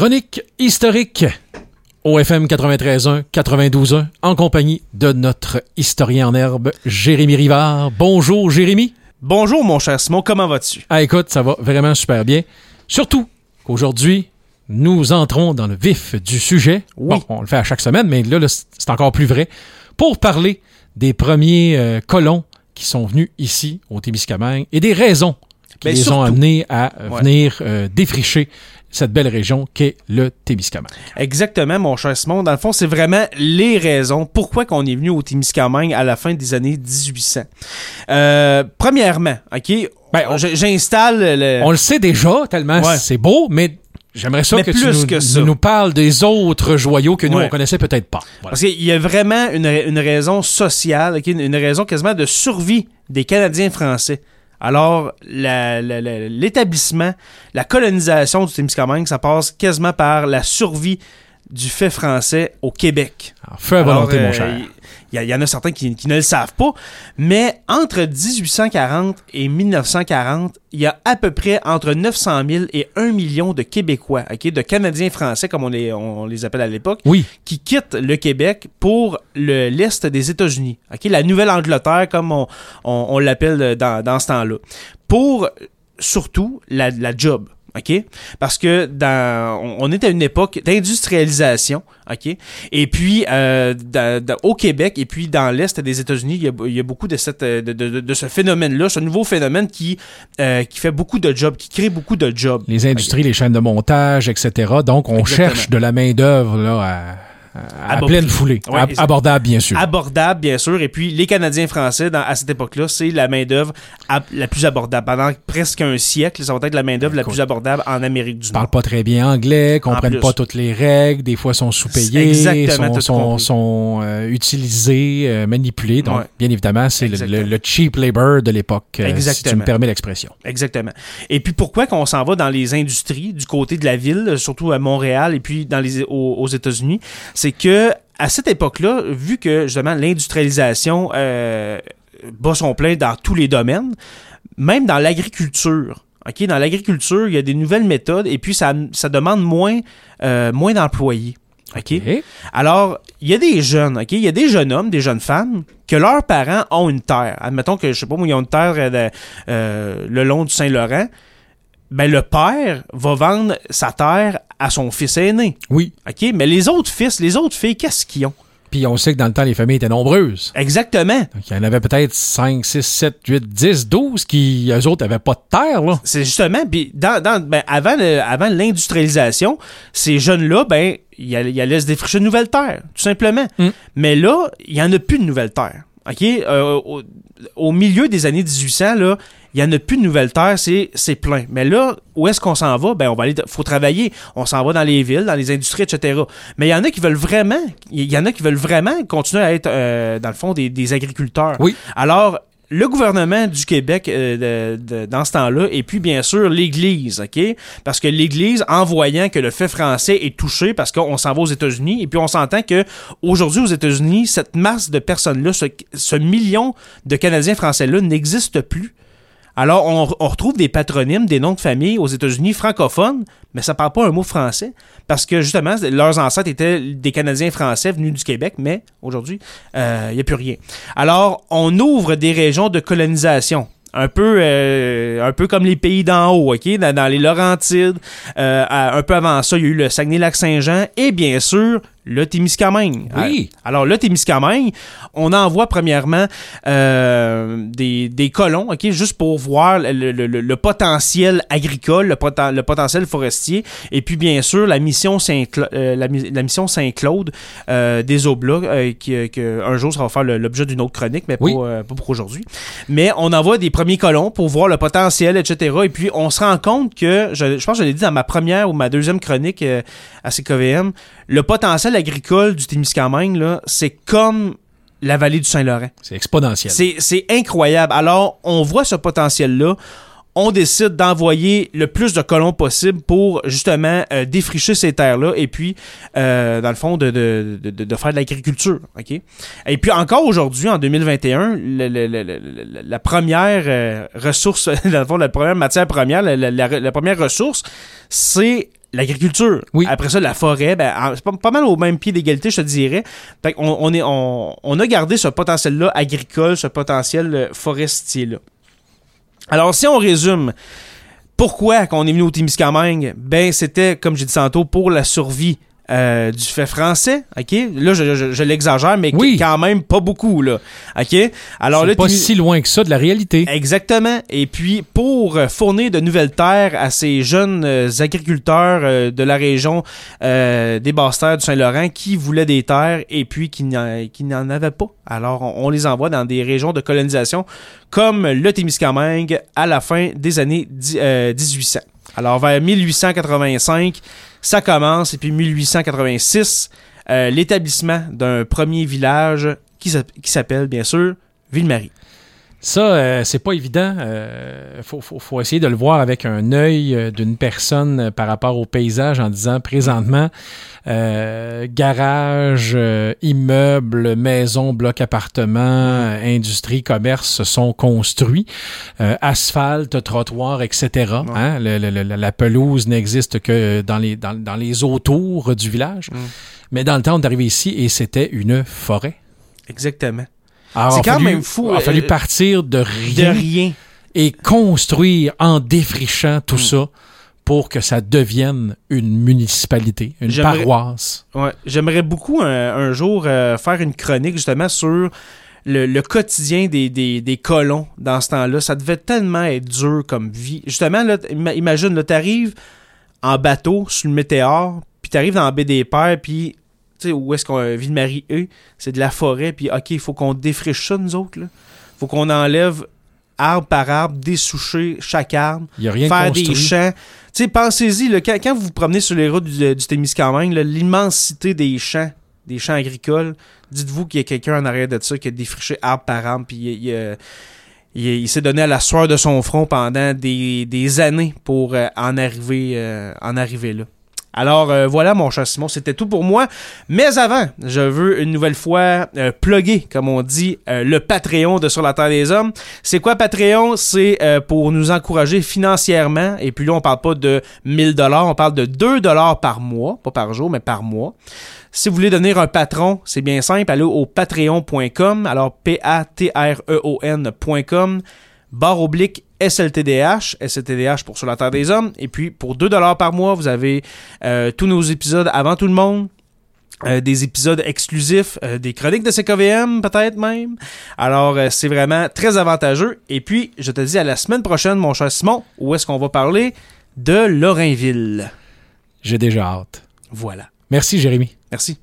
Chronique historique au FM 93.1, 92.1, en compagnie de notre historien en herbe, Jérémy Rivard. Bonjour, Jérémy. Bonjour, mon cher Simon, comment vas-tu? Ah, écoute, ça va vraiment super bien. Surtout qu'aujourd'hui, nous entrons dans le vif du sujet. Oui. Bon, on le fait à chaque semaine, mais là, là, c'est encore plus vrai. Pour parler des premiers euh, colons qui sont venus ici, au Témiscamingue, et des raisons qui Ben, les ont amenés à euh, Ouais. venir euh, défricher cette belle région qu'est le Témiscamingue. Exactement, mon cher Simon. Dans le fond, c'est vraiment les raisons pourquoi qu'on est venu au Témiscamingue à la fin des années 1800. Euh, premièrement, OK, Ben, j'installe le... On le sait déjà, tellement Ouais. c'est beau, mais j'aimerais ça Mais que tu nous, que ça. nous parles des autres joyaux que nous, Ouais. on connaissait peut-être pas. Voilà. Parce qu'il y a vraiment une, une raison sociale, une raison quasiment de survie des Canadiens français. Alors, la- la- la- l'établissement, la colonisation du Témiscamingue, ça passe quasiment par la survie du fait français au Québec. Alors, feu à Alors, volonté, mon euh, cher. Il y, en a certains qui, qui ne le savent pas, mais entre 1840 et 1940, il y a à peu près entre 900 000 et 1 million de Québécois, ok, de Canadiens français, comme on les, on les appelle à l'époque, Oui, qui quittent le Québec pour le- l'Est des États-Unis. ok, La Nouvelle-Angleterre, comme on, on- on l'appelle dans, dans ce temps-là. Pour surtout la, la job. OK? Parce que dans, on, on est à une époque d'industrialisation, OK? Et puis, euh, dans- dans- au Québec et puis dans l'Est des États-Unis, il y a, il y a beaucoup de, cette, de, de- de ce phénomène-là, ce nouveau phénomène qui, euh, qui fait beaucoup de jobs, qui crée beaucoup de jobs. les industries, les chaînes de montage, etc. Donc, on Exactement. cherche de la main-d'œuvre là, à, à- à pleine foulée. Ouais, Ab- et- abordable, bien sûr. abordable, bien sûr. Et puis, les Canadiens français, dans- à cette époque-là, c'est la main-d'œuvre la plus abordable. Pendant presque un siècle, ça va être la main-d'œuvre la Écoute. plus abordable en Amérique du Ils parlent Nord. pas très bien anglais, comprennent pas toutes les règles, des fois sont sous-payés, sont, euh, utilisés, euh, manipulés. Donc, Ouais. bien évidemment, c'est le, Exactement. le- le cheap labor de l'époque, euh, si tu me permets l'expression. Exactement. Et puis, pourquoi qu'on s'en va dans les industries du côté de la ville, surtout à Montréal et puis dans les, aux, aux États-Unis, c'est que à cette époque-là, vu que justement l'industrialisation euh, bat son plein dans tous les domaines, même dans l'agriculture. Dans l'agriculture, il y a des nouvelles méthodes et puis ça, ça demande moins, euh, moins d'employés. Alors, il y a des jeunes, OK? Il y a des jeunes hommes, des jeunes femmes, que leurs parents ont une terre. Admettons que, je sais pas, ils ont une terre euh, de- euh, le long du Saint-Laurent. Ben, le père va vendre sa terre à son fils aîné. Oui. OK? Mais les autres fils, les autres filles, qu'est-ce qu'ils ont? Puis on sait que dans le temps, les familles étaient nombreuses. Exactement. Donc, il y en avait peut-être 5, 6, 7, 8, 10, 12 qui, eux autres, avaient pas de terre, là. C'est justement, puis dans, dans- ben, avant, le- avant l'industrialisation, ces jeunes-là, ben, ils allaient, ils allaient se défricher de nouvelles terres, tout simplement. Mm. Mais là, il n'y en a plus de nouvelles terres. OK? Euh, au, au milieu des années 1800, là, il n'y en a plus de nouvelles terres, c'est, c'est plein. Mais là, où est-ce qu'on s'en va? Ben, on va aller, faut travailler. On s'en va dans les villes, dans les industries, etc. Mais il y en a qui veulent vraiment, il y en a qui veulent vraiment continuer à être, euh, dans le fond, des, des agriculteurs. Oui. Alors, le gouvernement du Québec euh, de- de- dans ce temps-là, et puis bien sûr l'Église, OK? Parce que l'Église, en voyant que le fait français est touché, parce qu'on s'en va aux États-Unis, et puis on s'entend que aujourd'hui aux États-Unis, cette masse de personnes-là, ce, ce million de Canadiens français-là n'existe plus. Alors, on, retrouve des patronymes, des noms de famille aux États-Unis francophones, mais ça parle pas un mot français. Parce que, justement, leurs ancêtres étaient des Canadiens français venus du Québec, mais aujourd'hui, il n'y a plus rien. Alors, on ouvre des régions de colonisation. Un peu, euh, un peu comme les pays d'en haut, OK? Dans, les Laurentides. Euh, un peu avant ça, il y a eu le Saguenay-Lac-Saint-Jean et bien sûr, le Témiscamingue. Oui. Alors, le Témiscamingue, on envoie premièrement euh, des, des colons, OK? Juste pour voir le, le- le- le potentiel agricole, le, poten- le potentiel forestier. Et puis, bien sûr, la mission euh, la, mi- la mission Saint-Claude euh, des Oblats, qui, qui, un jour, ça va faire l'objet d'une autre chronique, mais Oui. pas, pas pour aujourd'hui. Mais on envoie des premiers colons pour voir le potentiel, etc. Et puis, on se rend compte que, je, je pense que je l'ai dit dans ma première ou ma deuxième chronique à CKVM, le potentiel agricole du Témiscamingue, là, c'est comme la vallée du Saint-Laurent. C'est exponentiel. C'est incroyable. Alors, on voit ce potentiel-là. On décide d'envoyer le plus de colons possible pour justement euh, défricher ces terres-là et puis, euh, dans le fond, de, de, de, de faire de l'agriculture. ok? Et puis encore aujourd'hui, en 2021, le- le- le- le- le- la première euh, ressource, dans le fond, la première matière première, la, la- la- la première ressource, c'est l'agriculture. Oui. Après ça, la forêt, ben, en- c'est pas, pas mal au même pied d'égalité, je te dirais. Fait qu'on- on, est, on, on a gardé ce potentiel-là agricole, ce potentiel euh, forestier-là. Alors, si on résume, pourquoi qu'on est venu au Témiscamingue? Ben, c'était, comme j'ai dit tantôt, pour la survie euh, du fait français, OK? Là, je, je- je l'exagère, mais Oui. quand même pas beaucoup, là. OK? Alors C'est là, pas si loin que ça de la réalité. Exactement. Et puis, pour euh, fournir de nouvelles terres à ces jeunes euh, agriculteurs euh, de la région euh, des Basses-Terres du Saint-Laurent qui voulaient des terres et puis qui n'en qui n'en avaient pas. Alors, on, on les envoie dans des régions de colonisation comme le Témiscamingue à la fin des années dix- euh, 1800. Alors, vers 1885, ça commence. Et puis, 1886, euh, l'établissement d'un premier village qui s'app- qui s'appelle, bien sûr, Ville-Marie. Ça, euh, c'est pas évident. Euh, faut, faut, faut essayer de le voir avec un œil euh, d'une personne euh, par rapport au paysage en disant présentement, euh, garage, euh, immeuble, maison, bloc appartement, industrie, commerce se sont construits. Euh, asphalte, trottoir, etc. Hein? Le- le- le- la pelouse n'existe que dans les, dans, dans les autours du village. Mm. Mais dans le temps, on est arrivé ici et c'était une forêt. Exactement. Alors, C'est quand fallu- même fou, Il a fallu euh, partir de De rien et construire en défrichant Mm. tout ça pour que ça devienne une municipalité, une paroisse. Ouais. J'aimerais beaucoup un, un jour euh, faire une chronique justement sur le, le quotidien des, des, des colons dans ce temps-là. Ça devait tellement être dur comme vie. Justement, là, ima- imagine, là, t'arrives en bateau sur le météore, puis t'arrives dans la baie des Pères, puis tu sais, où est-ce qu'on vit de Marie eux, c'est de la forêt, puis ok, il faut qu'on défriche ça, nous autres, là. Faut qu'on enlève arbre par arbre, dessoucher chaque arbre, Il n'y a rien faire construit. des champs. Tu sais, pensez-y, quand, quand vous vous promenez sur les routes du, du Témiscamingue, l'immensité des champs, des champs agricoles, dites-vous qu'il y a quelqu'un en arrière de ça qui a défriché arbre par arbre, puis il, il, euh, il- il s'est donné à la sueur de son front pendant des, des années pour euh, en, arriver, euh, en arriver là. Alors euh, voilà mon cher Simon, c'était tout pour moi. Mais avant, je veux une nouvelle fois euh, plugger, comme on dit, euh, le Patreon de Sur la Terre des Hommes. C'est quoi Patreon? C'est euh, pour nous encourager financièrement. Et puis là, on parle pas de 1000 dollars, on parle de 2 dollars par mois, pas par jour, mais par mois. Si vous voulez devenir un patron, c'est bien simple, allez au patreon.com. Alors P-A-T-R-E-O-N.com barre oblique SLTDH, SLTDH pour Sur la Terre des Hommes. Et puis, pour 2 dollars par mois, vous avez euh, tous nos épisodes avant tout le monde. euh, des épisodes exclusifs, euh, des chroniques de CKVM peut-être même. Alors, euh, c'est vraiment très avantageux. Et puis, je te dis à la semaine prochaine, mon cher Simon, où est-ce qu'on va parler de Lorrainville. J'ai déjà hâte. Voilà. Merci, Jérémy. Merci.